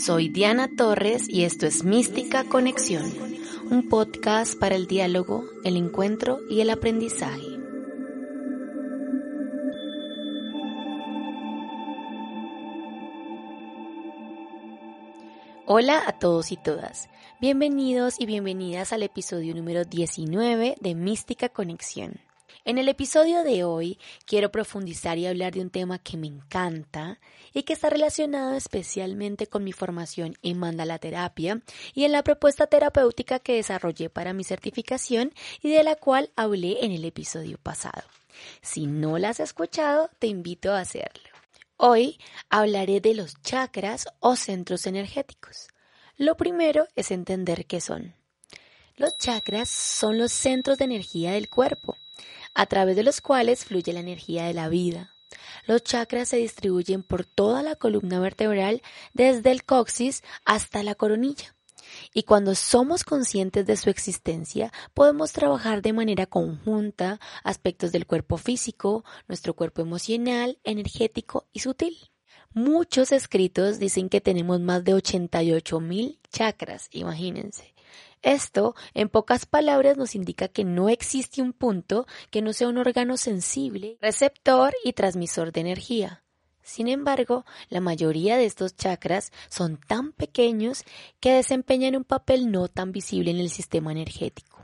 Soy Diana Torres y esto es Mística Conexión, un podcast para el diálogo, el encuentro y el aprendizaje. Hola a todos y todas, bienvenidos y bienvenidas al episodio número 19 de Mística Conexión. En el episodio de hoy quiero profundizar y hablar de un tema que me encanta y que está relacionado especialmente con mi formación en mandala terapia y en la propuesta terapéutica que desarrollé para mi certificación y de la cual hablé en el episodio pasado. Si no la has escuchado, te invito a hacerlo. Hoy hablaré de los chakras o centros energéticos. Lo primero es entender qué son. Los chakras son los centros de energía del cuerpo a través de los cuales fluye la energía de la vida. Los chakras se distribuyen por toda la columna vertebral, desde el coxis hasta la coronilla. Y cuando somos conscientes de su existencia, podemos trabajar de manera conjunta aspectos del cuerpo físico, nuestro cuerpo emocional, energético y sutil. Muchos escritos dicen que tenemos más de 88 mil chakras, imagínense. Esto, en pocas palabras, nos indica que no existe un punto que no sea un órgano sensible, receptor y transmisor de energía. Sin embargo, la mayoría de estos chakras son tan pequeños que desempeñan un papel no tan visible en el sistema energético.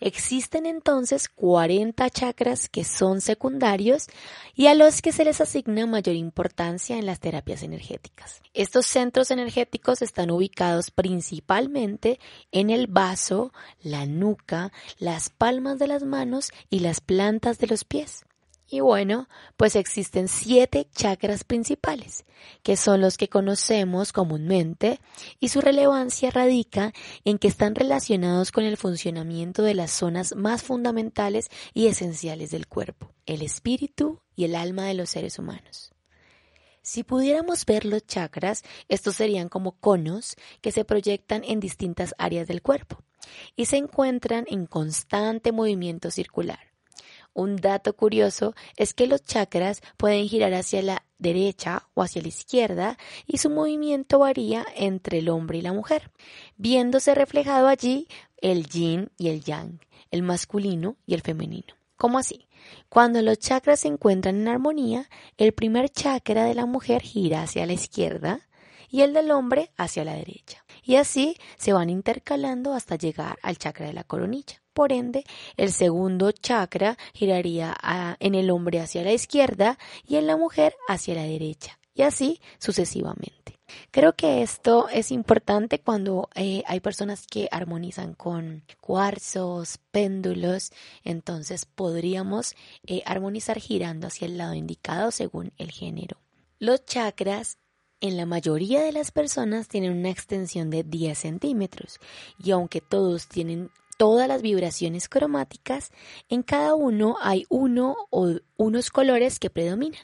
Existen entonces 40 chakras que son secundarios y a los que se les asigna mayor importancia en las terapias energéticas. Estos centros energéticos están ubicados principalmente en el vaso, la nuca, las palmas de las manos y las plantas de los pies. Y bueno, pues existen siete chakras principales, que son los que conocemos comúnmente, y su relevancia radica en que están relacionados con el funcionamiento de las zonas más fundamentales y esenciales del cuerpo, el espíritu y el alma de los seres humanos. Si pudiéramos ver los chakras, estos serían como conos que se proyectan en distintas áreas del cuerpo y se encuentran en constante movimiento circular. Un dato curioso es que los chakras pueden girar hacia la derecha o hacia la izquierda y su movimiento varía entre el hombre y la mujer, viéndose reflejado allí el yin y el yang, el masculino y el femenino. ¿Cómo así? Cuando los chakras se encuentran en armonía, el primer chakra de la mujer gira hacia la izquierda y el del hombre hacia la derecha. Y así se van intercalando hasta llegar al chakra de la coronilla. Por ende, el segundo chakra giraría en el hombre hacia la izquierda y en la mujer hacia la derecha, y así sucesivamente. Creo que esto es importante cuando eh, hay personas que armonizan con cuarzos, péndulos, entonces podríamos eh, armonizar girando hacia el lado indicado según el género. Los chakras en la mayoría de las personas tienen una extensión de 10 centímetros y aunque todos tienen todas las vibraciones cromáticas, en cada uno hay uno o unos colores que predominan.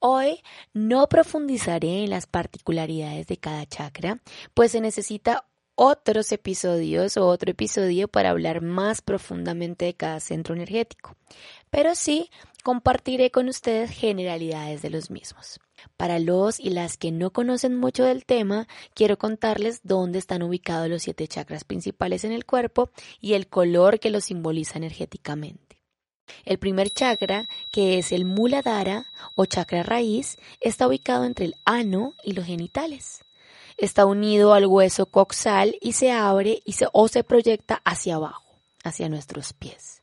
Hoy no profundizaré en las particularidades de cada chakra, pues se necesita otros episodios o otro episodio para hablar más profundamente de cada centro energético, pero sí compartiré con ustedes generalidades de los mismos. Para los y las que no conocen mucho del tema, quiero contarles dónde están ubicados los siete chakras principales en el cuerpo y el color que los simboliza energéticamente. El primer chakra, que es el Muladhara o chakra raíz, está ubicado entre el ano y los genitales. Está unido al hueso coxal y se abre y se, o se proyecta hacia abajo, hacia nuestros pies.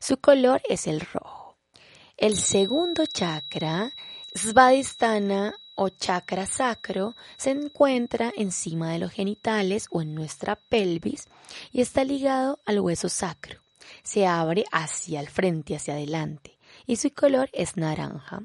Su color es el rojo. El segundo chakra Svadhisthana o chakra sacro se encuentra encima de los genitales o en nuestra pelvis y está ligado al hueso sacro. Se abre hacia el frente, hacia adelante y su color es naranja.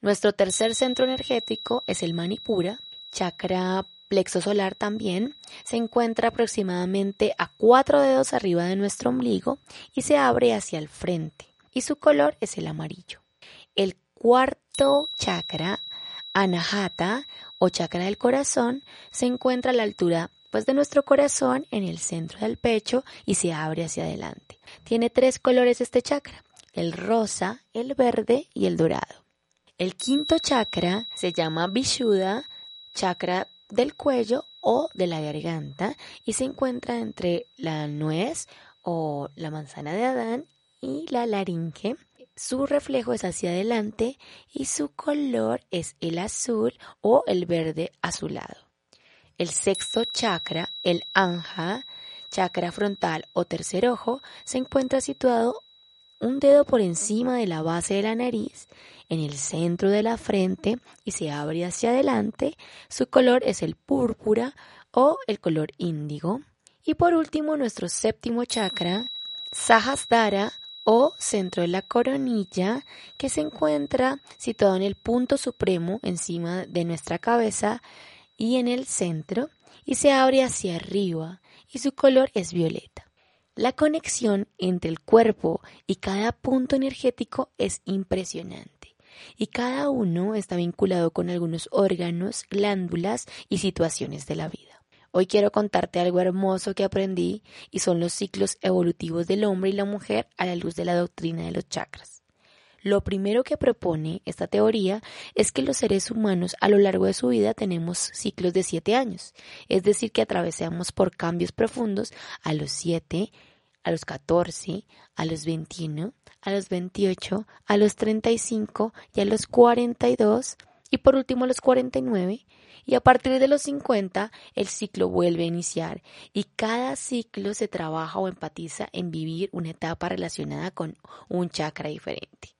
Nuestro tercer centro energético es el Manipura, chakra plexo solar también, se encuentra aproximadamente a cuatro dedos arriba de nuestro ombligo y se abre hacia el frente y su color es el amarillo. El cuarto chakra, Anahata o chakra del corazón, se encuentra a la altura pues de nuestro corazón en el centro del pecho y se abre hacia adelante. Tiene tres colores este chakra, el rosa, el verde y el dorado. El quinto chakra se llama Vishuddha, chakra del cuello o de la garganta y se encuentra entre la nuez o la manzana de Adán y la laringe. Su reflejo es hacia adelante y su color es el azul o el verde azulado. El sexto chakra, el anja, chakra frontal o tercer ojo, se encuentra situado un dedo por encima de la base de la nariz, en el centro de la frente y se abre hacia adelante. Su color es el púrpura o el color índigo. Y por último, nuestro séptimo chakra, Sahasrara o centro de la coronilla, que se encuentra situado en el punto supremo encima de nuestra cabeza y en el centro, y se abre hacia arriba, y su color es violeta. La conexión entre el cuerpo y cada punto energético es impresionante y cada uno está vinculado con algunos órganos, glándulas y situaciones de la vida. Hoy quiero contarte algo hermoso que aprendí y son los ciclos evolutivos del hombre y la mujer a la luz de la doctrina de los chakras. Lo primero que propone esta teoría es que los seres humanos a lo largo de su vida tenemos ciclos de siete años, es decir, que atravesamos por cambios profundos a los siete, a los 14, a los 21, a los 28, a los 35 y a los 42 y por último los 49 y a partir de los 50 el ciclo vuelve a iniciar y cada ciclo se trabaja o empatiza en vivir una etapa relacionada con un chakra diferente.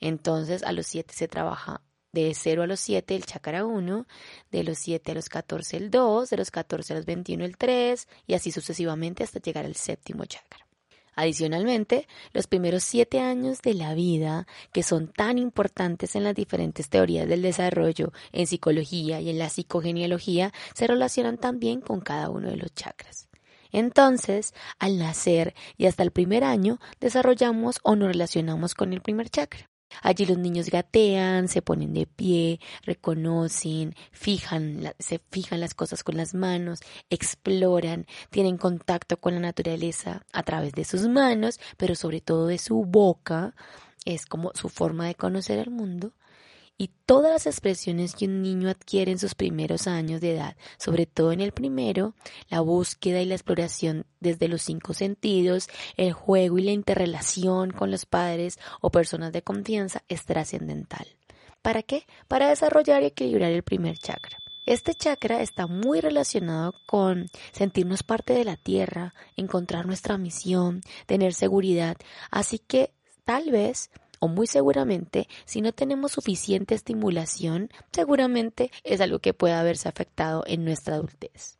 Entonces a los 7 se trabaja de 0 a los 7 el chakra 1, de los 7 a los 14 el 2, de los 14 a los 21 el 3 y así sucesivamente hasta llegar al séptimo chakra. Adicionalmente, los primeros siete años de la vida, que son tan importantes en las diferentes teorías del desarrollo, en psicología y en la psicogenealogía, se relacionan también con cada uno de los chakras. Entonces, al nacer y hasta el primer año, desarrollamos o nos relacionamos con el primer chakra. Allí los niños gatean, se ponen de pie, reconocen, fijan, se fijan las cosas con las manos, exploran, tienen contacto con la naturaleza a través de sus manos, pero sobre todo de su boca, es como su forma de conocer el mundo y todas las expresiones que un niño adquiere en sus primeros años de edad, sobre todo en el primero, la búsqueda y la exploración desde los cinco sentidos, el juego y la interrelación con los padres o personas de confianza es trascendental. ¿Para qué? Para desarrollar y equilibrar el primer chakra. Este chakra está muy relacionado con sentirnos parte de la tierra, encontrar nuestra misión, tener seguridad, así que tal vez o muy seguramente, si no tenemos suficiente estimulación, seguramente es algo que puede haberse afectado en nuestra adultez.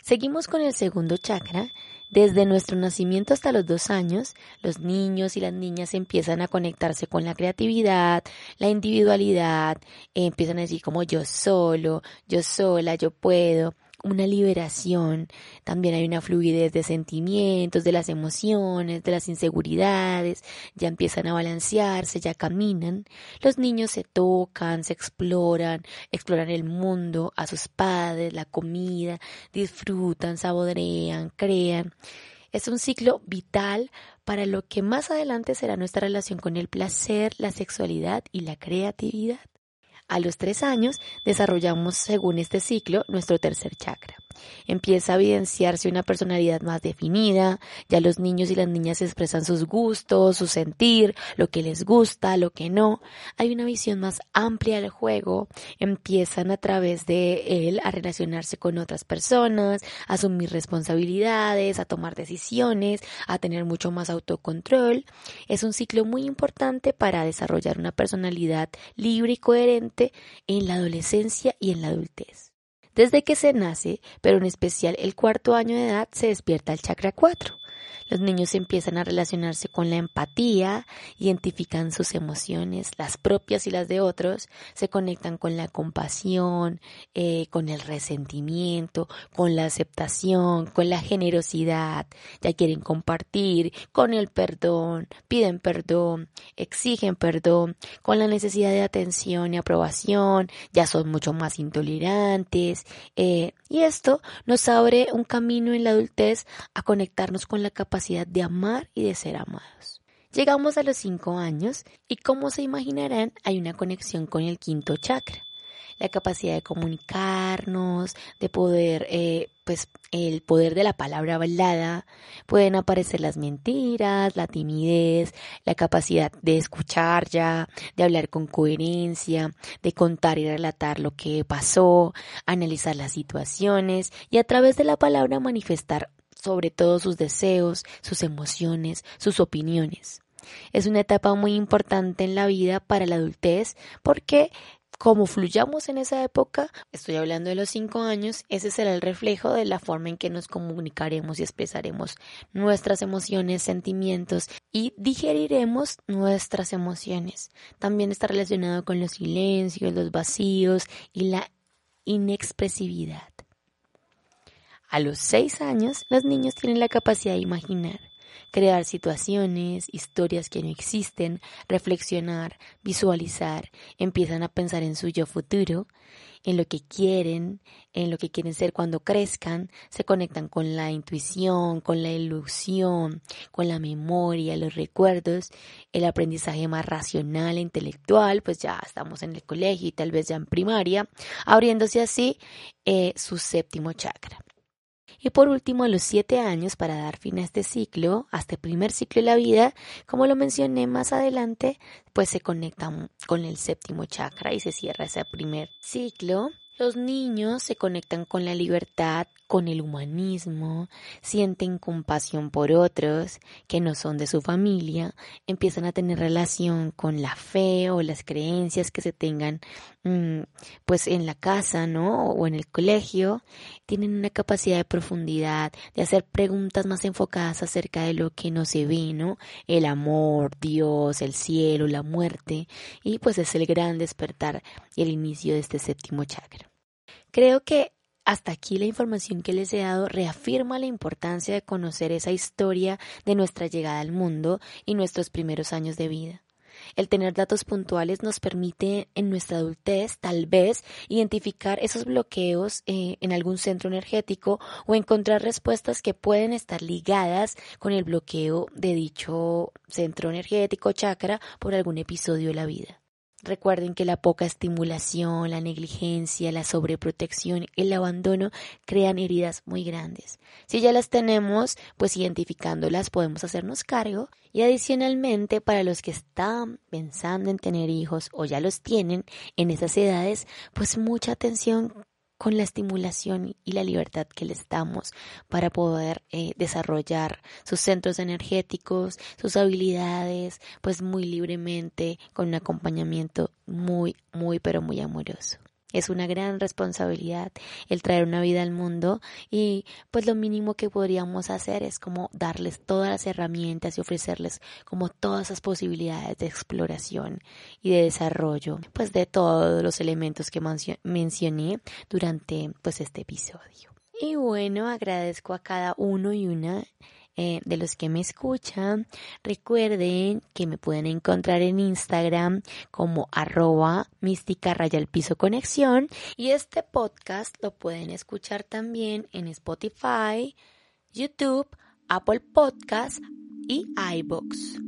Seguimos con el segundo chakra. Desde nuestro nacimiento hasta los dos años, los niños y las niñas empiezan a conectarse con la creatividad, la individualidad, empiezan a decir como yo solo, yo sola, yo puedo una liberación, también hay una fluidez de sentimientos, de las emociones, de las inseguridades, ya empiezan a balancearse, ya caminan, los niños se tocan, se exploran, exploran el mundo, a sus padres, la comida, disfrutan, saborean, crean. Es un ciclo vital para lo que más adelante será nuestra relación con el placer, la sexualidad y la creatividad. A los tres años desarrollamos, según este ciclo, nuestro tercer chakra. Empieza a evidenciarse una personalidad más definida, ya los niños y las niñas expresan sus gustos, su sentir, lo que les gusta, lo que no. Hay una visión más amplia del juego, empiezan a través de él a relacionarse con otras personas, a asumir responsabilidades, a tomar decisiones, a tener mucho más autocontrol. Es un ciclo muy importante para desarrollar una personalidad libre y coherente en la adolescencia y en la adultez. Desde que se nace, pero en especial el cuarto año de edad, se despierta el chakra 4. Los niños empiezan a relacionarse con la empatía, identifican sus emociones, las propias y las de otros, se conectan con la compasión, eh, con el resentimiento, con la aceptación, con la generosidad, ya quieren compartir, con el perdón, piden perdón, exigen perdón, con la necesidad de atención y aprobación, ya son mucho más intolerantes, eh, y esto nos abre un camino en la adultez a conectarnos con la capacidad de amar y de ser amados. Llegamos a los cinco años y como se imaginarán hay una conexión con el quinto chakra. la capacidad de comunicarnos, de poder, eh, pues el poder de la palabra hablada, pueden aparecer las mentiras, la timidez, la capacidad de escuchar ya, de hablar con coherencia, de contar y relatar lo que pasó, analizar las situaciones y a través de la palabra manifestar sobre todo sus deseos, sus emociones, sus opiniones. Es una etapa muy importante en la vida para la adultez porque como fluyamos en esa época, estoy hablando de los cinco años, ese será el reflejo de la forma en que nos comunicaremos y expresaremos nuestras emociones, sentimientos y digeriremos nuestras emociones. También está relacionado con los silencios, los vacíos y la inexpresividad. A los seis años, los niños tienen la capacidad de imaginar crear situaciones, historias que no existen, reflexionar, visualizar, empiezan a pensar en su yo futuro, en lo que quieren, en lo que quieren ser cuando crezcan, se conectan con la intuición, con la ilusión, con la memoria, los recuerdos, el aprendizaje más racional e intelectual, pues ya estamos en el colegio y tal vez ya en primaria, abriéndose así eh, su séptimo chakra. Y por último, a los siete años, para dar fin a este ciclo, a este primer ciclo de la vida, como lo mencioné más adelante, pues se conecta con el séptimo chakra y se cierra ese primer ciclo. Los niños se conectan con la libertad, con el humanismo, sienten compasión por otros que no son de su familia, empiezan a tener relación con la fe o las creencias que se tengan mm, pues en la casa, ¿no? O en el colegio, tienen una capacidad de profundidad, de hacer preguntas más enfocadas acerca de lo que no se ve, ¿no? El amor, Dios, el cielo, la muerte, y pues es el gran despertar y el inicio de este séptimo chakra. Creo que hasta aquí la información que les he dado reafirma la importancia de conocer esa historia de nuestra llegada al mundo y nuestros primeros años de vida. El tener datos puntuales nos permite en nuestra adultez tal vez identificar esos bloqueos eh, en algún centro energético o encontrar respuestas que pueden estar ligadas con el bloqueo de dicho centro energético chakra por algún episodio de la vida. Recuerden que la poca estimulación, la negligencia, la sobreprotección, el abandono crean heridas muy grandes. Si ya las tenemos, pues identificándolas podemos hacernos cargo y adicionalmente para los que están pensando en tener hijos o ya los tienen en esas edades, pues mucha atención con la estimulación y la libertad que les damos para poder eh, desarrollar sus centros energéticos, sus habilidades, pues muy libremente, con un acompañamiento muy, muy, pero muy amoroso. Es una gran responsabilidad el traer una vida al mundo y pues lo mínimo que podríamos hacer es como darles todas las herramientas y ofrecerles como todas esas posibilidades de exploración y de desarrollo pues de todos los elementos que mencioné durante pues este episodio. Y bueno, agradezco a cada uno y una eh, de los que me escuchan. Recuerden que me pueden encontrar en Instagram como arroba mística raya piso conexión y este podcast lo pueden escuchar también en Spotify, YouTube, Apple Podcast y iBox.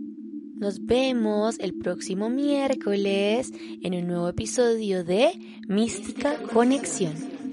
Nos vemos el próximo miércoles en un nuevo episodio de Mística Conexión.